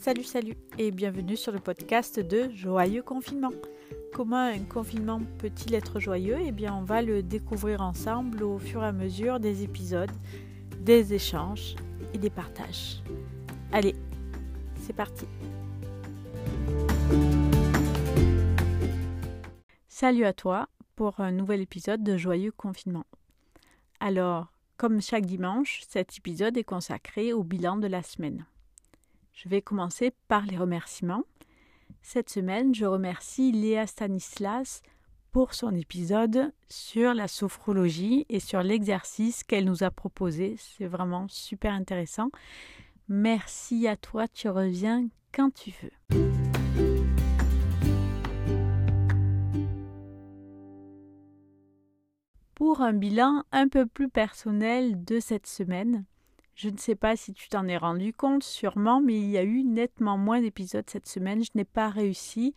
Salut, salut et bienvenue sur le podcast de Joyeux Confinement. Comment un confinement peut-il être joyeux? Eh bien, on va le découvrir ensemble au fur et à mesure des épisodes, des échanges et des partages. Allez, c'est parti Salut à toi pour un nouvel épisode de Joyeux Confinement. Alors, comme chaque dimanche, cet épisode est consacré au bilan de la semaine. Je vais commencer par les remerciements. Cette semaine, je remercie Léa Stanislas pour son épisode sur la sophrologie et sur l'exercice qu'elle nous a proposé. C'est vraiment super intéressant. Merci à toi, tu reviens quand tu veux. Pour un bilan un peu plus personnel de cette semaine, je ne sais pas si tu t'en es rendu compte, sûrement, mais il y a eu nettement moins d'épisodes cette semaine. Je n'ai pas réussi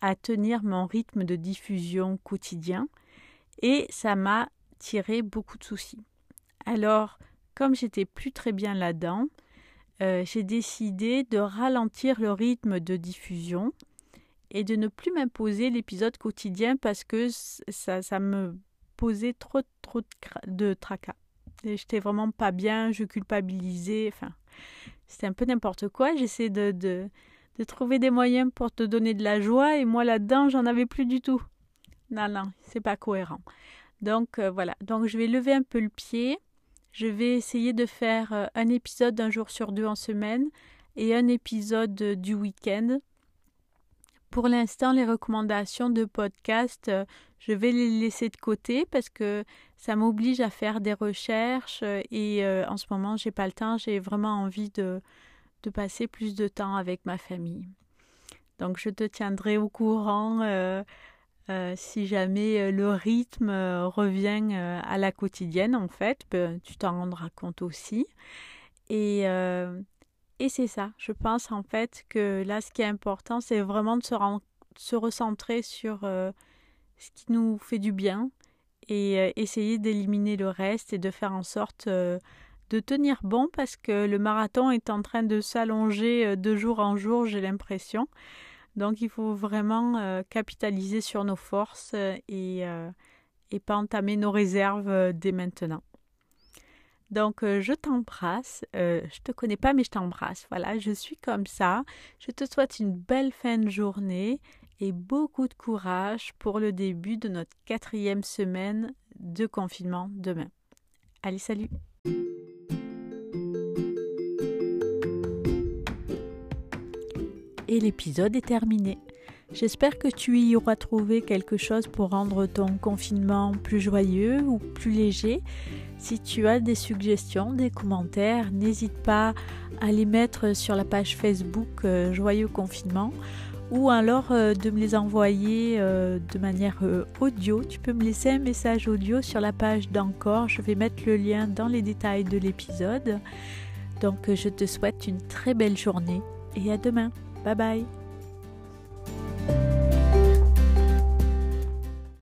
à tenir mon rythme de diffusion quotidien et ça m'a tiré beaucoup de soucis. Alors, comme j'étais plus très bien là-dedans, euh, j'ai décidé de ralentir le rythme de diffusion et de ne plus m'imposer l'épisode quotidien parce que ça, ça me posait trop, trop de tracas. J'étais vraiment pas bien, je culpabilisais, enfin, c'était un peu n'importe quoi. J'essaie de, de, de, trouver des moyens pour te donner de la joie et moi là-dedans, j'en avais plus du tout. Non, non, c'est pas cohérent. Donc euh, voilà, donc je vais lever un peu le pied. Je vais essayer de faire euh, un épisode d'un jour sur deux en semaine et un épisode du week-end. Pour l'instant, les recommandations de podcast, euh, je vais les laisser de côté parce que ça m'oblige à faire des recherches euh, et euh, en ce moment, j'ai pas le temps. J'ai vraiment envie de, passer plus de temps avec ma famille. Donc, je te tiendrai au courant si jamais le rythme revient à la quotidienne, en fait. Ben, tu t'en rendras compte aussi. Et et c'est ça, je pense en fait que là, ce qui est important, c'est vraiment de se, recentrer sur euh, ce qui nous fait du bien et euh, essayer d'éliminer le reste et de faire en sorte euh, de tenir bon parce que le marathon est en train de s'allonger de jour en jour, j'ai l'impression. Donc il faut vraiment capitaliser sur nos forces et, et pas entamer nos réserves dès maintenant. Donc, euh, je t'embrasse. Euh, je te connais pas, mais je t'embrasse. Voilà, je suis comme ça. Je te souhaite une belle fin de journée et beaucoup de courage pour le début de notre quatrième semaine de confinement demain. Allez, salut Et l'épisode est terminé. J'espère que tu y auras trouvé quelque chose pour rendre ton confinement plus joyeux ou plus léger. Si tu as des suggestions, des commentaires, n'hésite pas à les mettre sur la page Facebook euh, Joyeux Confinement ou alors euh, de me les envoyer euh, de manière audio. Tu peux me laisser un message audio sur la page d'encore. Je vais mettre le lien dans les détails de l'épisode. Donc je te souhaite une très belle journée et à demain. Bye bye